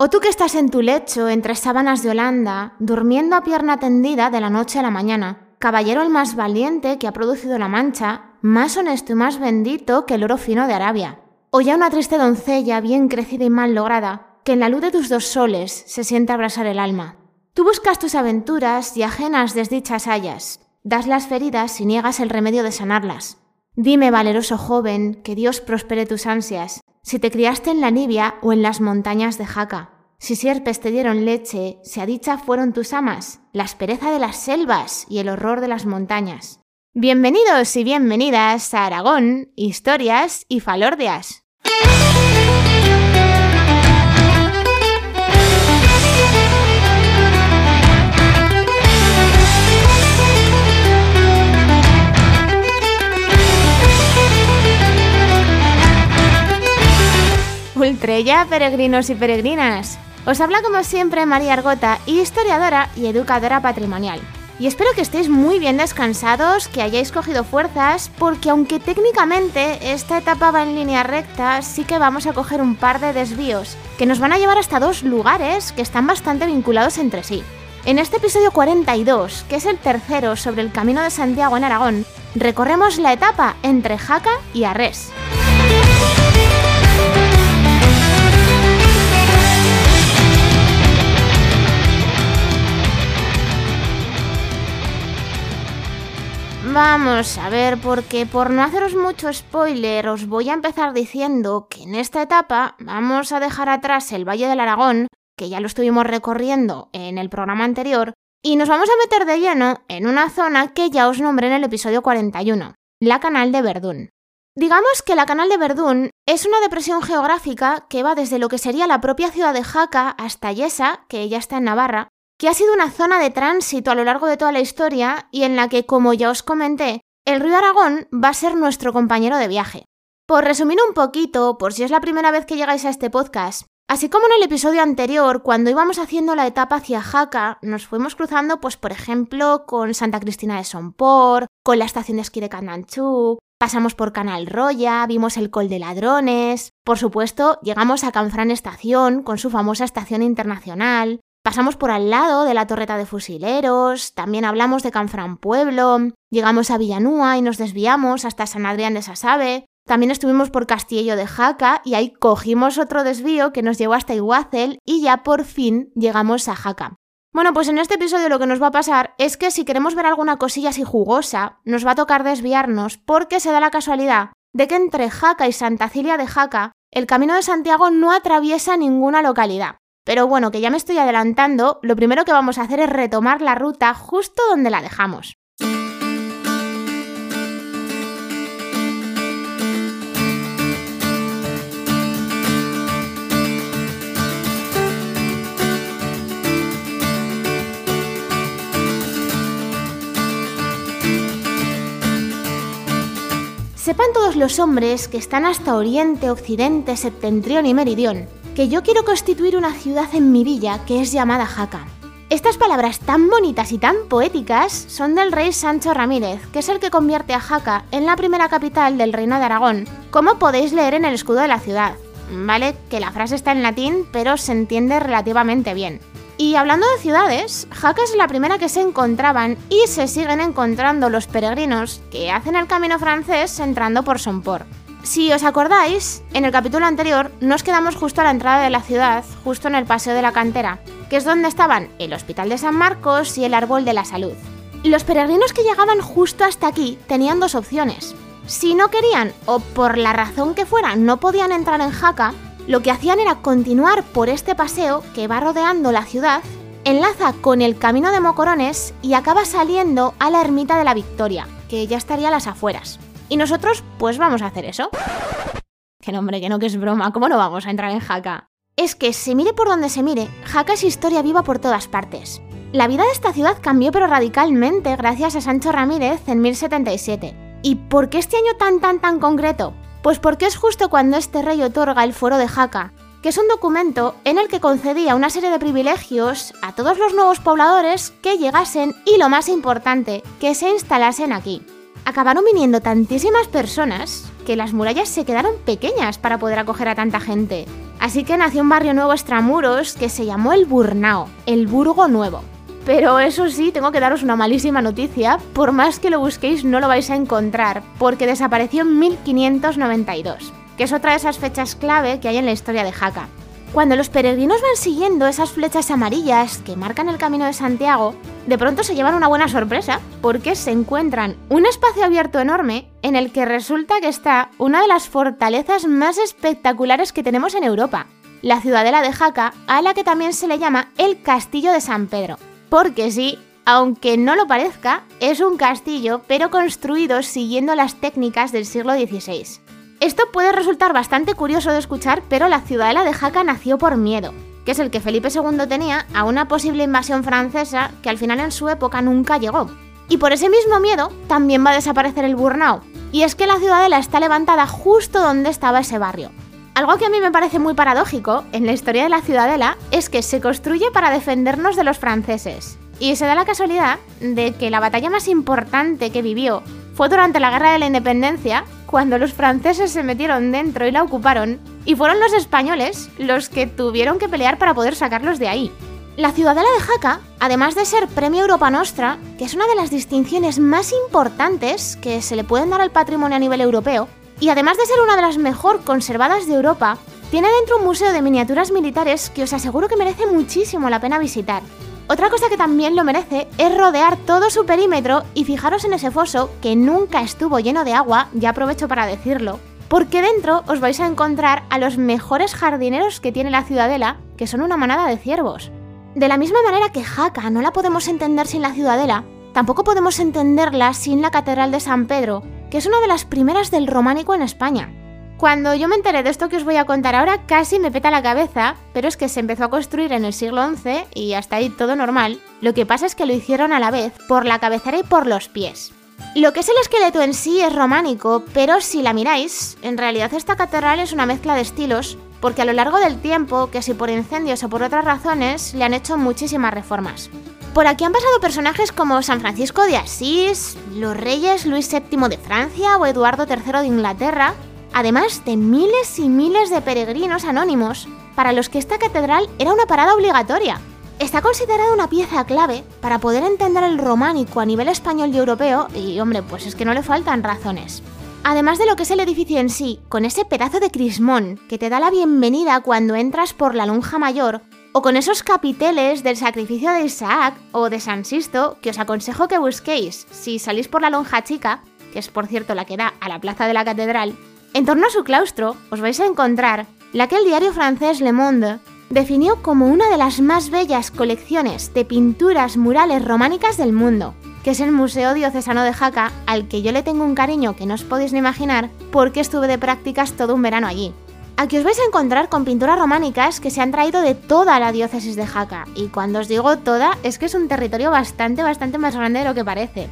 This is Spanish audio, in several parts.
O tú que estás en tu lecho entre sábanas de Holanda, durmiendo a pierna tendida de la noche a la mañana, caballero el más valiente que ha producido la Mancha, más honesto y más bendito que el oro fino de Arabia. O ya una triste doncella bien crecida y mal lograda, que en la luz de tus dos soles se siente abrasar el alma. Tú buscas tus aventuras y ajenas desdichas hallas, das las feridas y niegas el remedio de sanarlas. Dime, valeroso joven, que Dios prospere tus ansias, si te criaste en la Nibia o en las montañas de Jaca. Si sierpes te dieron leche, si a dicha fueron tus amas, la aspereza de las selvas y el horror de las montañas. Bienvenidos y bienvenidas a Aragón, Historias y Falordias. Ultrella, peregrinos y peregrinas. Os habla como siempre María Argota, historiadora y educadora patrimonial. Y espero que estéis muy bien descansados, que hayáis cogido fuerzas, porque aunque técnicamente esta etapa va en línea recta, sí que vamos a coger un par de desvíos, que nos van a llevar hasta dos lugares que están bastante vinculados entre sí. En este episodio 42, que es el tercero sobre el Camino de Santiago en Aragón, recorremos la etapa entre Jaca y Arres. Vamos a ver, porque por no haceros mucho spoiler, os voy a empezar diciendo que en esta etapa vamos a dejar atrás el Valle del Aragón, que ya lo estuvimos recorriendo en el programa anterior, y nos vamos a meter de lleno en una zona que ya os nombré en el episodio 41, la Canal de Verdún. Digamos que la Canal de Verdún es una depresión geográfica que va desde lo que sería la propia ciudad de Jaca hasta Yesa, que ya está en Navarra, que ha sido una zona de tránsito a lo largo de toda la historia y en la que, como ya os comenté, el río Aragón va a ser nuestro compañero de viaje. Por resumir un poquito, por si es la primera vez que llegáis a este podcast, así como en el episodio anterior, cuando íbamos haciendo la etapa hacia Jaca, nos fuimos cruzando, pues por ejemplo, con Santa Cristina de Sompor, con la estación de esquí de Candanchú, pasamos por Canal Roya, vimos el Col de Ladrones, por supuesto, llegamos a Canfrán Estación, con su famosa estación internacional, Pasamos por al lado de la torreta de fusileros, también hablamos de Canfrán Pueblo, llegamos a Villanúa y nos desviamos hasta San Adrián de Sasabe, también estuvimos por Castillo de Jaca y ahí cogimos otro desvío que nos llevó hasta Iguazel y ya por fin llegamos a Jaca. Bueno, pues en este episodio lo que nos va a pasar es que si queremos ver alguna cosilla así jugosa, nos va a tocar desviarnos porque se da la casualidad de que entre Jaca y Santa Cilia de Jaca el camino de Santiago no atraviesa ninguna localidad. Pero bueno, que ya me estoy adelantando, lo primero que vamos a hacer es retomar la ruta justo donde la dejamos. Sepan todos los hombres que están hasta Oriente, Occidente, Septentrión y Meridión, que yo quiero constituir una ciudad en mi villa que es llamada Jaca. Estas palabras tan bonitas y tan poéticas son del rey Sancho Ramírez, que es el que convierte a Jaca en la primera capital del reino de Aragón, como podéis leer en el escudo de la ciudad. Vale, que la frase está en latín, pero se entiende relativamente bien. Y hablando de ciudades, Jaca es la primera que se encontraban y se siguen encontrando los peregrinos que hacen el camino francés entrando por Somport. Si os acordáis, en el capítulo anterior nos quedamos justo a la entrada de la ciudad, justo en el Paseo de la Cantera, que es donde estaban el Hospital de San Marcos y el Árbol de la Salud. Los peregrinos que llegaban justo hasta aquí tenían dos opciones. Si no querían, o por la razón que fuera, no podían entrar en Jaca, lo que hacían era continuar por este paseo que va rodeando la ciudad, enlaza con el Camino de Mocorones y acaba saliendo a la Ermita de la Victoria, que ya estaría a las afueras. Y nosotros, pues vamos a hacer eso. Que nombre, que no, que es broma, ¿cómo no vamos a entrar en Jaca? Es que se mire por donde se mire, Jaca es historia viva por todas partes. La vida de esta ciudad cambió pero radicalmente gracias a Sancho Ramírez en 1077. ¿Y por qué este año tan tan tan concreto? Pues porque es justo cuando este rey otorga el Foro de Jaca, que es un documento en el que concedía una serie de privilegios a todos los nuevos pobladores que llegasen y lo más importante, que se instalasen aquí acabaron viniendo tantísimas personas que las murallas se quedaron pequeñas para poder acoger a tanta gente. Así que nació un barrio nuevo extramuros que se llamó el Burnao, el Burgo Nuevo. Pero eso sí, tengo que daros una malísima noticia, por más que lo busquéis no lo vais a encontrar, porque desapareció en 1592, que es otra de esas fechas clave que hay en la historia de Jaca. Cuando los peregrinos van siguiendo esas flechas amarillas que marcan el camino de Santiago, de pronto se llevan una buena sorpresa, porque se encuentran un espacio abierto enorme en el que resulta que está una de las fortalezas más espectaculares que tenemos en Europa, la ciudadela de Jaca, a la que también se le llama el Castillo de San Pedro. Porque sí, aunque no lo parezca, es un castillo, pero construido siguiendo las técnicas del siglo XVI. Esto puede resultar bastante curioso de escuchar, pero la ciudadela de Jaca nació por miedo, que es el que Felipe II tenía a una posible invasión francesa que al final en su época nunca llegó. Y por ese mismo miedo también va a desaparecer el Burnau, y es que la ciudadela está levantada justo donde estaba ese barrio. Algo que a mí me parece muy paradójico en la historia de la ciudadela es que se construye para defendernos de los franceses. Y se da la casualidad de que la batalla más importante que vivió fue durante la Guerra de la Independencia, cuando los franceses se metieron dentro y la ocuparon, y fueron los españoles los que tuvieron que pelear para poder sacarlos de ahí. La Ciudadela de Jaca, además de ser Premio Europa Nostra, que es una de las distinciones más importantes que se le pueden dar al patrimonio a nivel europeo, y además de ser una de las mejor conservadas de Europa, tiene dentro un museo de miniaturas militares que os aseguro que merece muchísimo la pena visitar. Otra cosa que también lo merece es rodear todo su perímetro y fijaros en ese foso que nunca estuvo lleno de agua, ya aprovecho para decirlo, porque dentro os vais a encontrar a los mejores jardineros que tiene la ciudadela, que son una manada de ciervos. De la misma manera que Jaca no la podemos entender sin la ciudadela, tampoco podemos entenderla sin la Catedral de San Pedro, que es una de las primeras del románico en España. Cuando yo me enteré de esto que os voy a contar ahora, casi me peta la cabeza, pero es que se empezó a construir en el siglo XI y hasta ahí todo normal. Lo que pasa es que lo hicieron a la vez por la cabecera y por los pies. Lo que es el esqueleto en sí es románico, pero si la miráis, en realidad esta catedral es una mezcla de estilos, porque a lo largo del tiempo, que si por incendios o por otras razones, le han hecho muchísimas reformas. Por aquí han pasado personajes como San Francisco de Asís, los reyes Luis VII de Francia o Eduardo III de Inglaterra, además de miles y miles de peregrinos anónimos para los que esta catedral era una parada obligatoria. Está considerada una pieza clave para poder entender el románico a nivel español y europeo y hombre, pues es que no le faltan razones. Además de lo que es el edificio en sí, con ese pedazo de crismón que te da la bienvenida cuando entras por la lonja mayor, o con esos capiteles del sacrificio de Isaac o de San Sisto que os aconsejo que busquéis si salís por la lonja chica, que es por cierto la que da a la plaza de la catedral, en torno a su claustro os vais a encontrar la que el diario francés Le Monde definió como una de las más bellas colecciones de pinturas murales románicas del mundo, que es el Museo Diocesano de Jaca, al que yo le tengo un cariño que no os podéis ni imaginar porque estuve de prácticas todo un verano allí. Aquí os vais a encontrar con pinturas románicas que se han traído de toda la diócesis de Jaca, y cuando os digo toda, es que es un territorio bastante, bastante más grande de lo que parece.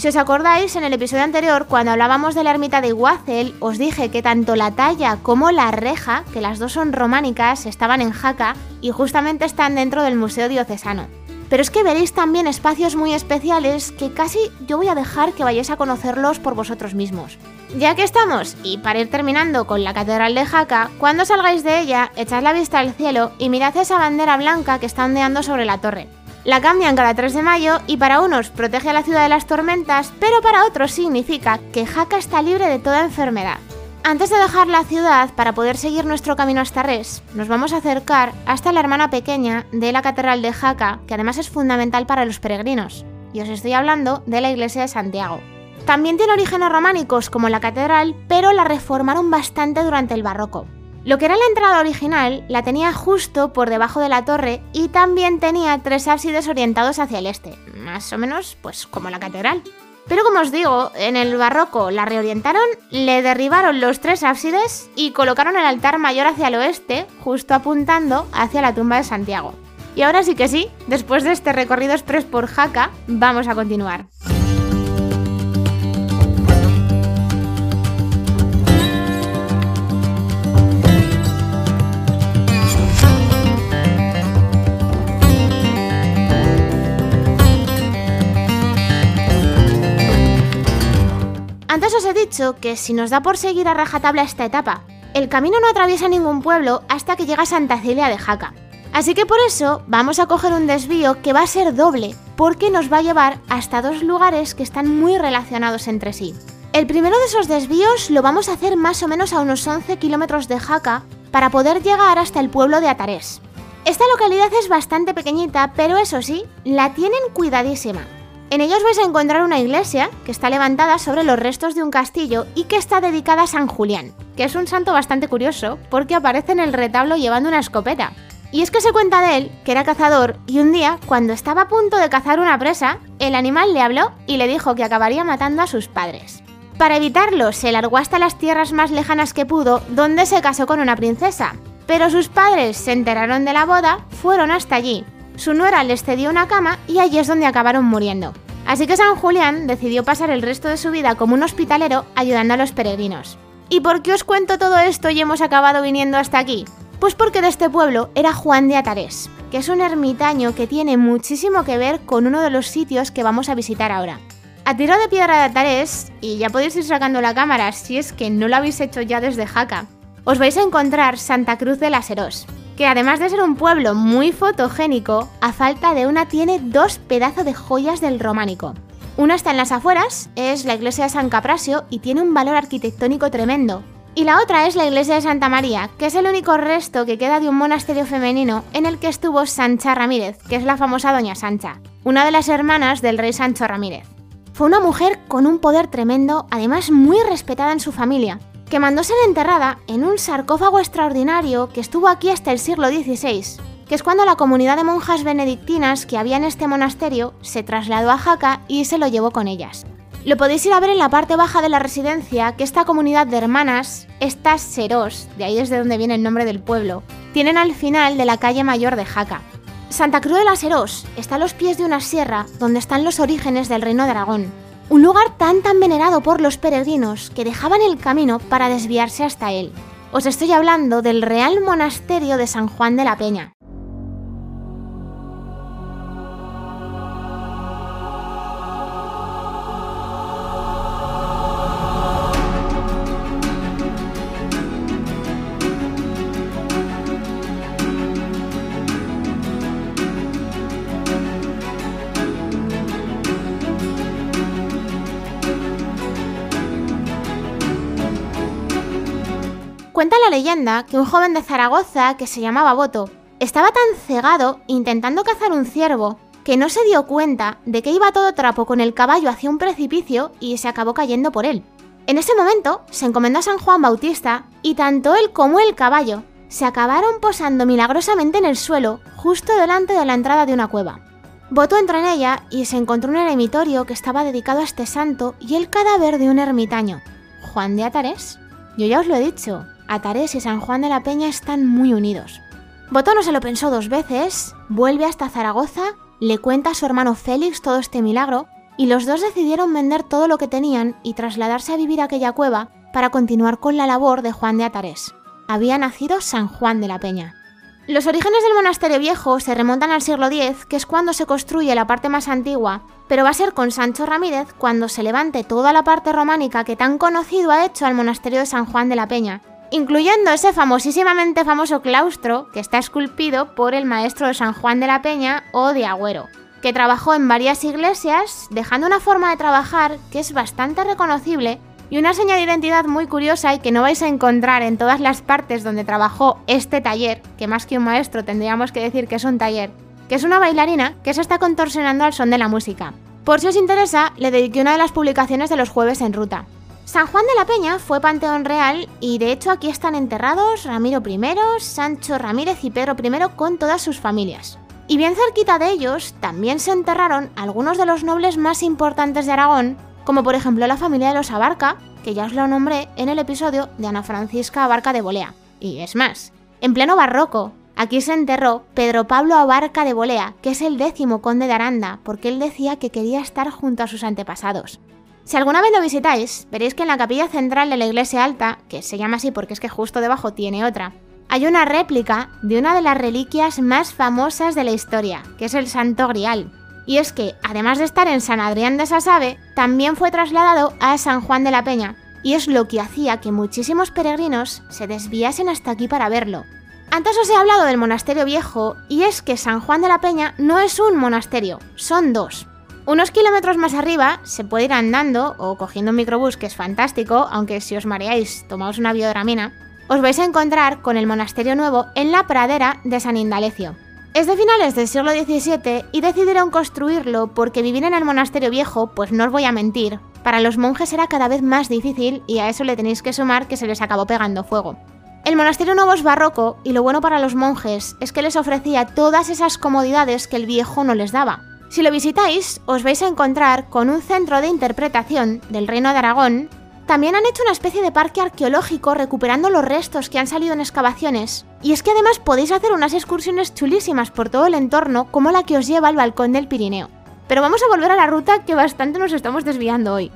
Si os acordáis, en el episodio anterior, cuando hablábamos de la ermita de Iguazel, os dije que tanto la talla como la reja, que las dos son románicas, estaban en Jaca y justamente están dentro del Museo Diocesano. Pero es que veréis también espacios muy especiales que casi yo voy a dejar que vayáis a conocerlos por vosotros mismos. Ya que estamos, y para ir terminando con la Catedral de Jaca, cuando salgáis de ella, echad la vista al cielo y mirad esa bandera blanca que está ondeando sobre la torre. La cambian cada 3 de mayo y para unos protege a la ciudad de las tormentas, pero para otros significa que Jaca está libre de toda enfermedad. Antes de dejar la ciudad para poder seguir nuestro camino hasta Res, nos vamos a acercar hasta la hermana pequeña de la Catedral de Jaca, que además es fundamental para los peregrinos, y os estoy hablando de la iglesia de Santiago. También tiene orígenes románicos como la catedral, pero la reformaron bastante durante el barroco. Lo que era la entrada original la tenía justo por debajo de la torre y también tenía tres ábsides orientados hacia el este, más o menos pues como la catedral. Pero como os digo, en el barroco la reorientaron, le derribaron los tres ábsides y colocaron el altar mayor hacia el oeste, justo apuntando hacia la tumba de Santiago. Y ahora sí que sí, después de este recorrido express por Jaca, vamos a continuar. Antes os he dicho que si nos da por seguir a rajatabla esta etapa, El camino no atraviesa ningún pueblo hasta que llega a Santa Celia de Jaca. Así que por eso vamos a coger un desvío que va a ser doble, porque nos va a llevar hasta dos lugares que están muy relacionados entre sí. El primero de esos desvíos lo vamos a hacer más o menos a unos 11 kilómetros de Jaca para poder llegar hasta el pueblo de Atarés. Esta localidad es bastante pequeñita, pero eso sí, la tienen cuidadísima. En ellos vais a encontrar una iglesia que está levantada sobre los restos de un castillo y que está dedicada a San Julián, que es un santo bastante curioso porque aparece en el retablo llevando una escopeta. Y es que se cuenta de él que era cazador y un día, cuando estaba a punto de cazar una presa, el animal le habló y le dijo que acabaría matando a sus padres. Para evitarlo, se largó hasta las tierras más lejanas que pudo, donde se casó con una princesa. Pero sus padres se enteraron de la boda, fueron hasta allí. Su nuera les cedió una cama y allí es donde acabaron muriendo. Así que San Julián decidió pasar el resto de su vida como un hospitalero ayudando a los peregrinos. ¿Y por qué os cuento todo esto y hemos acabado viniendo hasta aquí? Pues porque de este pueblo era Juan de Atarés, que es un ermitaño que tiene muchísimo que ver con uno de los sitios que vamos a visitar ahora. A tiro de piedra de Atarés, y ya podéis ir sacando la cámara si es que no lo habéis hecho ya desde Jaca, os vais a encontrar Santa Cruz de las Herós, que además de ser un pueblo muy fotogénico, a falta de una tiene dos pedazos de joyas del románico. Una está en las afueras, es la iglesia de San Caprasio y tiene un valor arquitectónico tremendo, y la otra es la iglesia de Santa María, que es el único resto que queda de un monasterio femenino en el que estuvo Sancha Ramírez, que es la famosa Doña Sancha, una de las hermanas del rey Sancho Ramírez. Fue una mujer con un poder tremendo, además muy respetada en su familia, que mandó ser enterrada en un sarcófago extraordinario que estuvo aquí hasta el siglo XVI, que es cuando la comunidad de monjas benedictinas que había en este monasterio se trasladó a Jaca y se lo llevó con ellas. Lo podéis ir a ver en la parte baja de la residencia, que esta comunidad de hermanas, estas Serós, de ahí es de donde viene el nombre del pueblo, tienen al final de la calle mayor de Jaca. Santa Cruz de las Serós está a los pies de una sierra donde están los orígenes del reino de Aragón. Un lugar tan tan venerado por los peregrinos que dejaban el camino para desviarse hasta él. Os estoy hablando del Real Monasterio de San Juan de la Peña. Cuenta la leyenda que un joven de Zaragoza que se llamaba Boto estaba tan cegado intentando cazar un ciervo que no se dio cuenta de que iba todo trapo con el caballo hacia un precipicio y se acabó cayendo por él. En ese momento se encomendó a San Juan Bautista y tanto él como el caballo se acabaron posando milagrosamente en el suelo justo delante de la entrada de una cueva. Boto entró en ella y se encontró un eremitorio que estaba dedicado a este santo y el cadáver de un ermitaño, Juan de Atares. Yo ya os lo he dicho, Atarés y San Juan de la Peña están muy unidos. Botón no se lo pensó dos veces, vuelve hasta Zaragoza, le cuenta a su hermano Félix todo este milagro y los dos decidieron vender todo lo que tenían y trasladarse a vivir a aquella cueva para continuar con la labor de Juan de Atarés. Había nacido San Juan de la Peña. Los orígenes del monasterio viejo se remontan al siglo X, que es cuando se construye la parte más antigua, pero va a ser con Sancho Ramírez cuando se levante toda la parte románica que tan conocido ha hecho al monasterio de San Juan de la Peña, incluyendo ese famosísimamente famoso claustro que está esculpido por el maestro de San Juan de la Peña o de Agüero, que trabajó en varias iglesias, dejando una forma de trabajar que es bastante reconocible y una señal de identidad muy curiosa y que no vais a encontrar en todas las partes donde trabajó este taller, que más que un maestro tendríamos que decir que es un taller, que es una bailarina que se está contorsionando al son de la música. Por si os interesa, le dediqué una de las publicaciones de los jueves en ruta. San Juan de la Peña fue panteón real y de hecho aquí están enterrados Ramiro I, Sancho Ramírez y Pedro I con todas sus familias. Y bien cerquita de ellos también se enterraron algunos de los nobles más importantes de Aragón, como por ejemplo la familia de los Abarca, que ya os lo nombré en el episodio de Ana Francisca Abarca de Bolea. Y es más, en pleno barroco, aquí se enterró Pedro Pablo Abarca de Bolea, que es el décimo conde de Aranda, porque él decía que quería estar junto a sus antepasados. Si alguna vez lo visitáis, veréis que en la capilla central de la iglesia alta, que se llama así porque es que justo debajo tiene otra, hay una réplica de una de las reliquias más famosas de la historia, que es el Santo Grial. Y es que, además de estar en San Adrián de Sasabe, también fue trasladado a San Juan de la Peña, y es lo que hacía que muchísimos peregrinos se desviasen hasta aquí para verlo. Antes os he hablado del monasterio viejo, y es que San Juan de la Peña no es un monasterio, son dos. Unos kilómetros más arriba se puede ir andando o cogiendo un microbús, que es fantástico, aunque si os mareáis, tomaos una biodramina, os vais a encontrar con el monasterio nuevo en la pradera de San Indalecio. Es de finales del siglo XVII y decidieron construirlo porque vivir en el monasterio viejo, pues no os voy a mentir, para los monjes era cada vez más difícil y a eso le tenéis que sumar que se les acabó pegando fuego. El monasterio nuevo es barroco y lo bueno para los monjes es que les ofrecía todas esas comodidades que el viejo no les daba. Si lo visitáis, os vais a encontrar con un centro de interpretación del Reino de Aragón. También han hecho una especie de parque arqueológico recuperando los restos que han salido en excavaciones. Y es que además podéis hacer unas excursiones chulísimas por todo el entorno, como la que os lleva al balcón del Pirineo. Pero vamos a volver a la ruta que bastante nos estamos desviando hoy.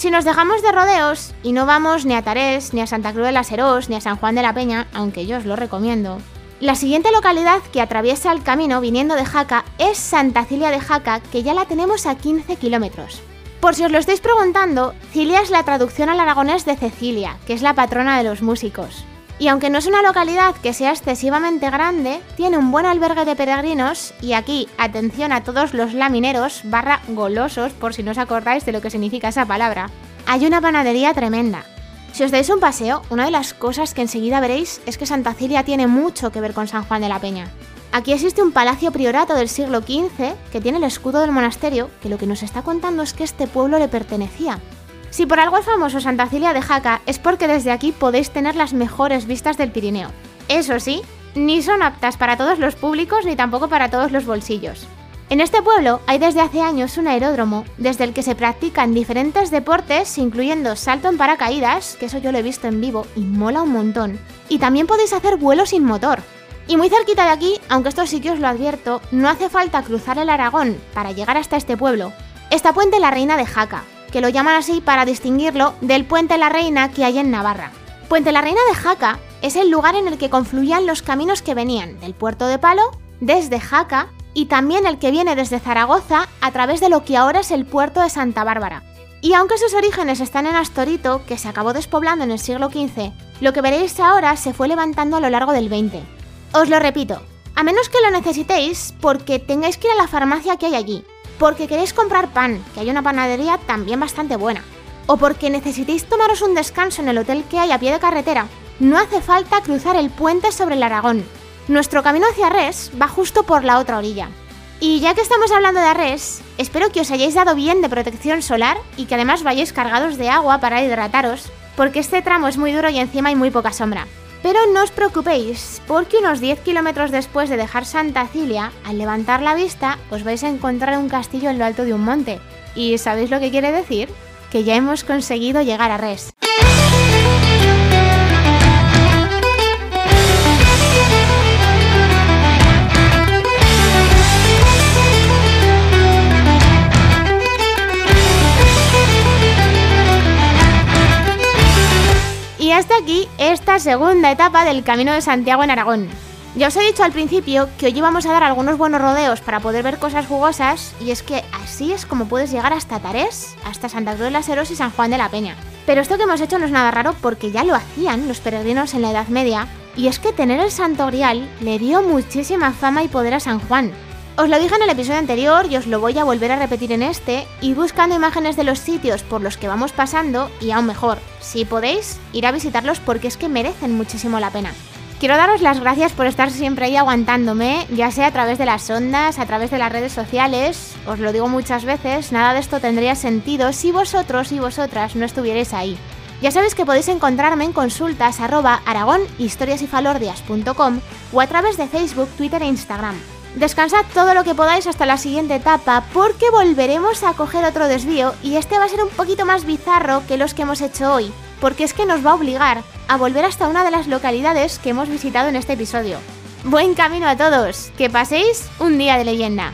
Si nos dejamos de rodeos y no vamos ni a Tarés, ni a Santa Cruz de las Herós, ni a San Juan de la Peña, aunque yo os lo recomiendo, la siguiente localidad que atraviesa el camino viniendo de Jaca es Santa Cilia de Jaca, que ya la tenemos a 15 kilómetros. Por si os lo estáis preguntando, Cilia es la traducción al aragonés de Cecilia, que es la patrona de los músicos. Y aunque no es una localidad que sea excesivamente grande, tiene un buen albergue de peregrinos y aquí, atención a todos los lamineros barra golosos, por si no os acordáis de lo que significa esa palabra. Hay una panadería tremenda. Si os dais un paseo, una de las cosas que enseguida veréis es que Santa Cilia tiene mucho que ver con San Juan de la Peña. Aquí existe un palacio priorato del siglo XV que tiene el escudo del monasterio, que lo que nos está contando es que este pueblo le pertenecía. Si por algo es famoso Santa Cilia de Jaca es porque desde aquí podéis tener las mejores vistas del Pirineo. Eso sí, ni son aptas para todos los públicos ni tampoco para todos los bolsillos. En este pueblo hay desde hace años un aeródromo desde el que se practican diferentes deportes, incluyendo salto en paracaídas, que eso yo lo he visto en vivo y mola un montón. Y también podéis hacer vuelo sin motor. Y muy cerquita de aquí, aunque esto sí que lo advierto, no hace falta cruzar el Aragón para llegar hasta este pueblo. Está Puente la Reina de Jaca, que lo llaman así para distinguirlo del Puente La Reina que hay en Navarra. Puente La Reina de Jaca es el lugar en el que confluían los caminos que venían del puerto de Palo, desde Jaca, y también el que viene desde Zaragoza a través de lo que ahora es el puerto de Santa Bárbara. Y aunque sus orígenes están en Astorito, que se acabó despoblando en el siglo XV, lo que veréis ahora se fue levantando a lo largo del XX. Os lo repito, a menos que lo necesitéis porque tengáis que ir a la farmacia que hay allí, porque queréis comprar pan, que hay una panadería también bastante buena, o porque necesitéis tomaros un descanso en el hotel que hay a pie de carretera, no hace falta cruzar el puente sobre el Aragón. Nuestro camino hacia Res va justo por la otra orilla. Y ya que estamos hablando de Arres, espero que os hayáis dado bien de protección solar y que además vayáis cargados de agua para hidrataros, porque este tramo es muy duro y encima hay muy poca sombra. Pero no os preocupéis, porque unos 10 kilómetros después de dejar Santa Cilia, al levantar la vista, os vais a encontrar un castillo en lo alto de un monte. ¿Y sabéis lo que quiere decir? Que ya hemos conseguido llegar a Res. Y hasta aquí esta segunda etapa del Camino de Santiago en Aragón. Ya os he dicho al principio que hoy íbamos a dar algunos buenos rodeos para poder ver cosas jugosas y es que así es como puedes llegar hasta Tarés, hasta Santa Cruz de las Heros y San Juan de la Peña. Pero esto que hemos hecho no es nada raro porque ya lo hacían los peregrinos en la Edad Media y es que tener el Santo Grial le dio muchísima fama y poder a San Juan. Os lo dije en el episodio anterior y os lo voy a volver a repetir en este, y buscando imágenes de los sitios por los que vamos pasando, y aún mejor, si podéis, ir a visitarlos porque es que merecen muchísimo la pena. Quiero daros las gracias por estar siempre ahí aguantándome, ya sea a través de las ondas, a través de las redes sociales, os lo digo muchas veces, nada de esto tendría sentido si vosotros y vosotras no estuvierais ahí. Ya sabéis que podéis encontrarme en consultas arroba o a través de Facebook, Twitter e Instagram. Descansad todo lo que podáis hasta la siguiente etapa porque volveremos a coger otro desvío y este va a ser un poquito más bizarro que los que hemos hecho hoy, porque es que nos va a obligar a volver hasta una de las localidades que hemos visitado en este episodio. Buen camino a todos, que paséis un día de leyenda.